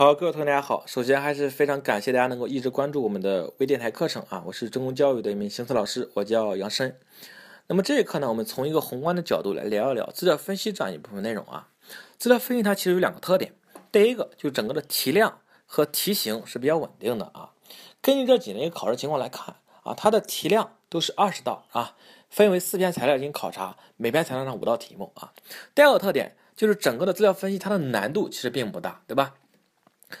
好，各位同学大家好。首先还是非常感谢大家能够一直关注我们的微电台课程啊，我是中公教育的一名行测老师，我叫杨申。那么这一课呢，我们从一个宏观的角度来聊一聊资料分析这样一部分内容啊。资料分析它其实有两个特点，第一个就整个的题量和题型是比较稳定的啊。根据这几年一个考试情况来看啊，它的题量都是二十道啊，分为四篇材料进行考察，每篇材料上五道题目啊。第二个特点就是整个的资料分析它的难度其实并不大，对吧？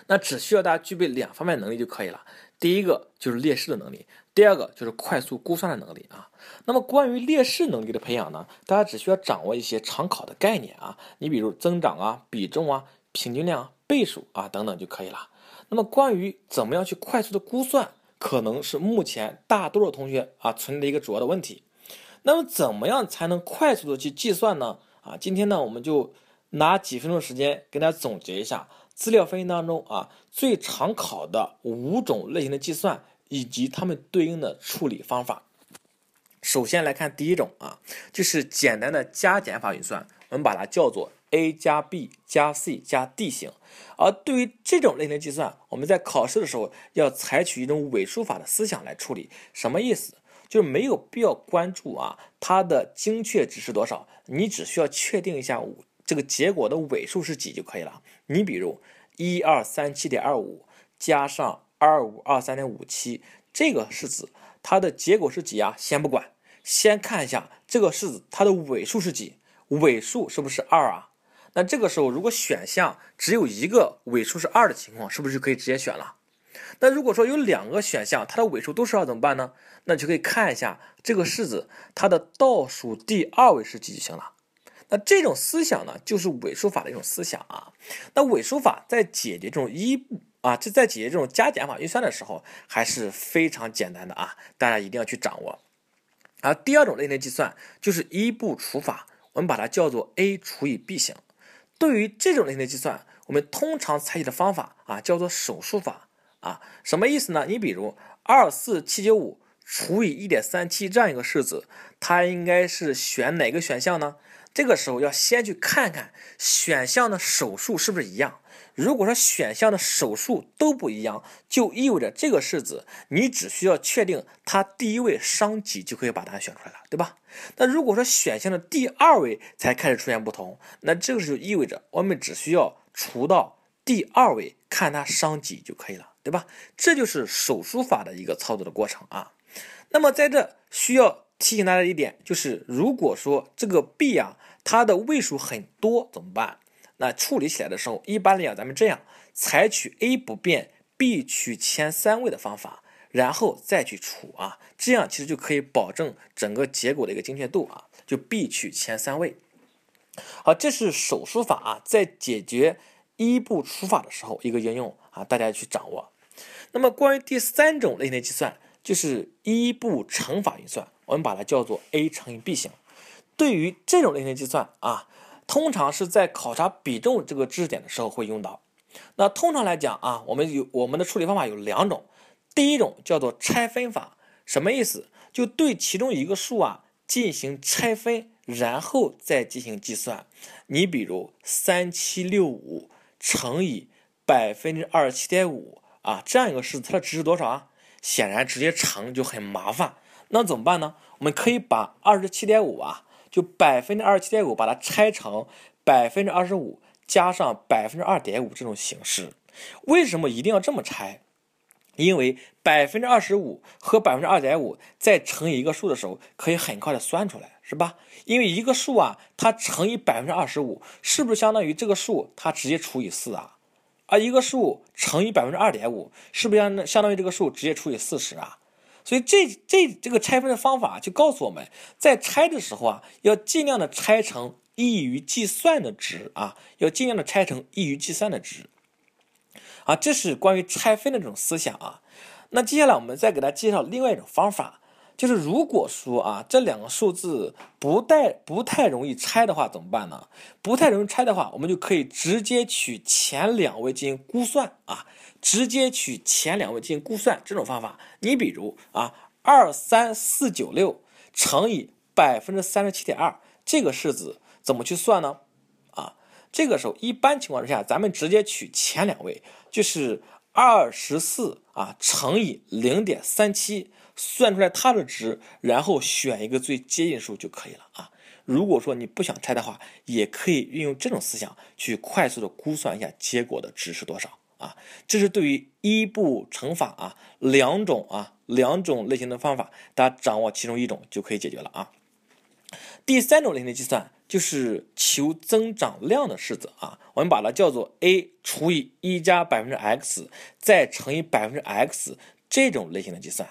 那只需要大家具备两方面能力就可以了。第一个就是列式的能力，第二个就是快速估算的能力啊。那么关于列式能力的培养呢，大家只需要掌握一些常考的概念啊，你比如增长啊、比重啊、平均量、倍数啊等等就可以了。那么关于怎么样去快速的估算，可能是目前大多数同学啊存在的一个主要的问题。那么怎么样才能快速的去计算呢？啊，今天呢我们就拿几分钟时间给大家总结一下。资料分析当中啊，最常考的五种类型的计算以及它们对应的处理方法。首先来看第一种啊，就是简单的加减法运算，我们把它叫做 a 加 b 加 c 加 d 型。而对于这种类型的计算，我们在考试的时候要采取一种尾数法的思想来处理。什么意思？就是没有必要关注啊它的精确值是多少，你只需要确定一下。这个结果的尾数是几就可以了。你比如一二三七点二五加上二五二三点五七，这个式子它的结果是几啊？先不管，先看一下这个式子它的尾数是几？尾数是不是二啊？那这个时候如果选项只有一个尾数是二的情况，是不是就可以直接选了？那如果说有两个选项，它的尾数都是二怎么办呢？那就可以看一下这个式子它的倒数第二位是几就行了。那这种思想呢，就是尾数法的一种思想啊。那尾数法在解决这种一步啊，这在解决这种加减法运算的时候，还是非常简单的啊，大家一定要去掌握。而第二种类型的计算就是一步除法，我们把它叫做 a 除以 b 型。对于这种类型的计算，我们通常采取的方法啊，叫做手术法啊。什么意思呢？你比如二四七九五除以一点三七这样一个式子，它应该是选哪个选项呢？这个时候要先去看看选项的手数是不是一样。如果说选项的手数都不一样，就意味着这个式子你只需要确定它第一位商几就可以把答案选出来了，对吧？那如果说选项的第二位才开始出现不同，那这个时候意味着我们只需要除到第二位，看它商几就可以了，对吧？这就是手术法的一个操作的过程啊。那么在这需要。提醒大家一点，就是如果说这个 b 啊，它的位数很多怎么办？那处理起来的时候，一般来讲，咱们这样采取 a 不变，b 取前三位的方法，然后再去除啊，这样其实就可以保证整个结果的一个精确度啊，就 b 取前三位。好，这是手术法啊，在解决一步除法的时候一个应用啊，大家去掌握。那么关于第三种类型的计算，就是一步乘法运算。我们把它叫做 a 乘以 b 型。对于这种类型计算啊，通常是在考察比重这个知识点的时候会用到。那通常来讲啊，我们有我们的处理方法有两种。第一种叫做拆分法，什么意思？就对其中一个数啊进行拆分，然后再进行计算。你比如三七六五乘以百分之二十七点五啊，这样一个式子，它的值是多少啊？显然直接乘就很麻烦。那怎么办呢？我们可以把二十七点五啊，就百分之二十七点五，把它拆成百分之二十五加上百分之二点五这种形式。为什么一定要这么拆？因为百分之二十五和百分之二点五在乘以一个数的时候，可以很快的算出来，是吧？因为一个数啊，它乘以百分之二十五，是不是相当于这个数它直接除以四啊？而一个数乘以百分之二点五，是不是相相当于这个数直接除以四十啊？所以这这这个拆分的方法就告诉我们，在拆的时候啊，要尽量的拆成易于计算的值啊，要尽量的拆成易于计算的值啊，这是关于拆分的这种思想啊。那接下来我们再给大家介绍另外一种方法，就是如果说啊这两个数字不太不太容易拆的话怎么办呢？不太容易拆的话，我们就可以直接取前两位进行估算啊。直接取前两位进行估算，这种方法，你比如啊，二三四九六乘以百分之三十七点二，这个式子怎么去算呢？啊，这个时候一般情况之下，咱们直接取前两位，就是二十四啊乘以零点三七，算出来它的值，然后选一个最接近数就可以了啊。如果说你不想拆的话，也可以运用这种思想去快速的估算一下结果的值是多少啊。这是对于一步乘法啊两种啊两种类型的方法，大家掌握其中一种就可以解决了啊。第三种类型的计算就是求增长量的式子啊，我们把它叫做 a 除以一加百分之 x 再乘以百分之 x 这种类型的计算。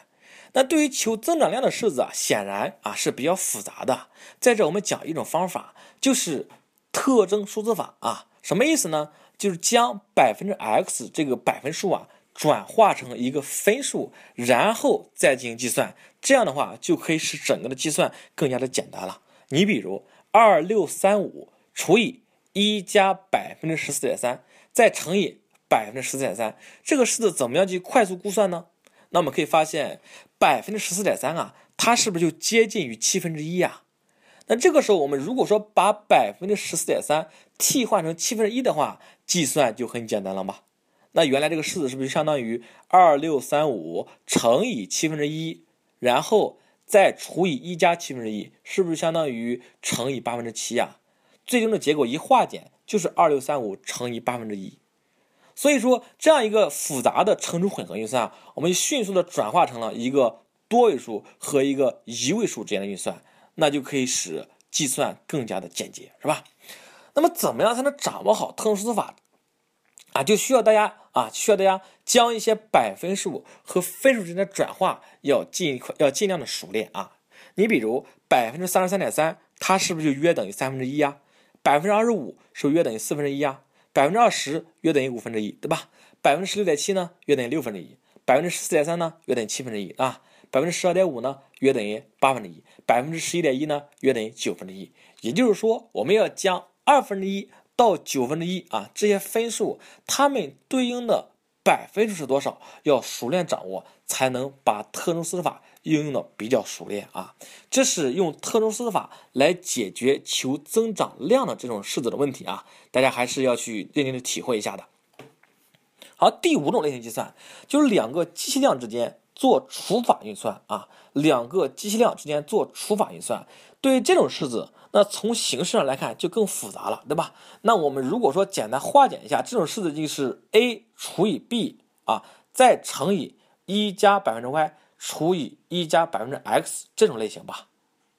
那对于求增长量的式子啊，显然啊是比较复杂的。在这我们讲一种方法，就是特征数字法啊。什么意思呢？就是将百分之 x 这个百分数啊转化成一个分数，然后再进行计算。这样的话就可以使整个的计算更加的简单了。你比如二六三五除以一加百分之十四点三，再乘以百分之十四点三，这个式子怎么样去快速估算呢？那我们可以发现。百分之十四点三啊，它是不是就接近于七分之一呀？那这个时候，我们如果说把百分之十四点三替换成七分之一的话，计算就很简单了吧？那原来这个式子是不是就相当于二六三五乘以七分之一，然后再除以一加七分之一，是不是相当于乘以八分之七呀？最终的结果一化简就是二六三五乘以八分之一。所以说，这样一个复杂的乘除混合运算，我们迅速的转化成了一个多位数和一个一位数之间的运算，那就可以使计算更加的简洁，是吧？那么，怎么样才能掌握好特征数字法啊？就需要大家啊，需要大家将一些百分数和分数之间的转化要尽快要尽量的熟练啊。你比如百分之三十三点三，它是不是就约等于三分之一呀？百分之二十五是不是约等于四分之一呀？百分之二十约等于五分之一，对吧？百分之十六点七呢，约等于六分之一；百分之十四点三呢，约等于七分之一啊；百分之十二点五呢，约等于八分之一；百分之十一点一呢，约等于九分之一。也就是说，我们要将二分之一到九分之一啊这些分数，它们对应的百分数是多少，要熟练掌握，才能把特征数字法。应用的比较熟练啊，这是用特征数字法来解决求增长量的这种式子的问题啊，大家还是要去认真的体会一下的。好，第五种类型计算就是两个机器量之间做除法运算啊，两个机器量之间做除法运算。对于这种式子，那从形式上来看就更复杂了，对吧？那我们如果说简单化简一下，这种式子就是 a 除以 b 啊，再乘以一加百分之 y。除以一加百分之 x 这种类型吧，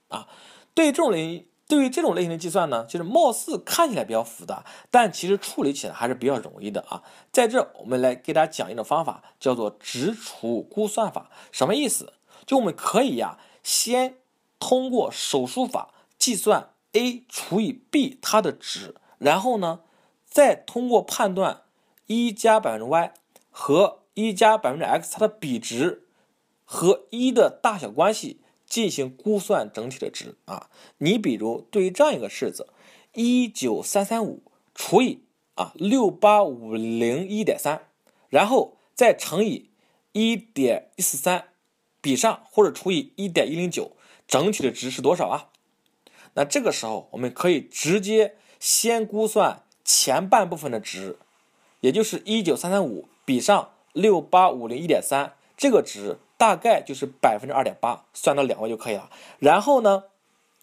啊，对于这种类对于这种类型的计算呢，就是貌似看起来比较复杂，但其实处理起来还是比较容易的啊。在这，我们来给大家讲一种方法，叫做值除估算法。什么意思？就我们可以呀，先通过手术法计算 a 除以 b 它的值，然后呢，再通过判断一加百分之 y 和一加百分之 x 它的比值。和一的大小关系进行估算整体的值啊，你比如对于这样一个式子，一九三三五除以啊六八五零一点三，然后再乘以一点一四三，比上或者除以一点一零九，整体的值是多少啊？那这个时候我们可以直接先估算前半部分的值，也就是一九三三五比上六八五零一点三这个值。大概就是百分之二点八，算到两位就可以了。然后呢，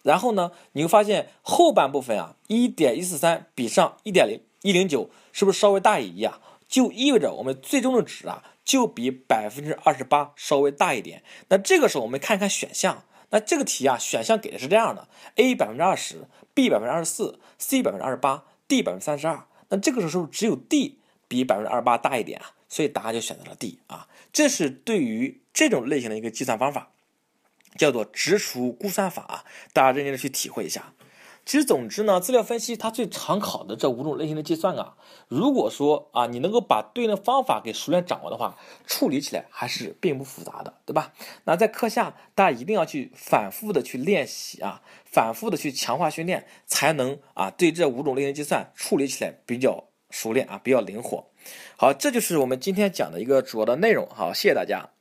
然后呢，你会发现后半部分啊，一点一四三比上一点零一零九，是不是稍微大于一啊？就意味着我们最终的值啊，就比百分之二十八稍微大一点。那这个时候我们看看选项，那这个题啊，选项给的是这样的：A 百分之二十，B 百分之二十四，C 百分之二十八，D 百分之三十二。那这个时候是不是只有 D 比百分之二十八大一点啊？所以答案就选择了 D 啊。这是对于这种类型的一个计算方法，叫做直除估算法啊，大家认真的去体会一下。其实，总之呢，资料分析它最常考的这五种类型的计算啊，如果说啊，你能够把对应的方法给熟练掌握的话，处理起来还是并不复杂的，对吧？那在课下，大家一定要去反复的去练习啊，反复的去强化训练，才能啊，对这五种类型计算处理起来比较熟练啊，比较灵活。好，这就是我们今天讲的一个主要的内容。好，谢谢大家。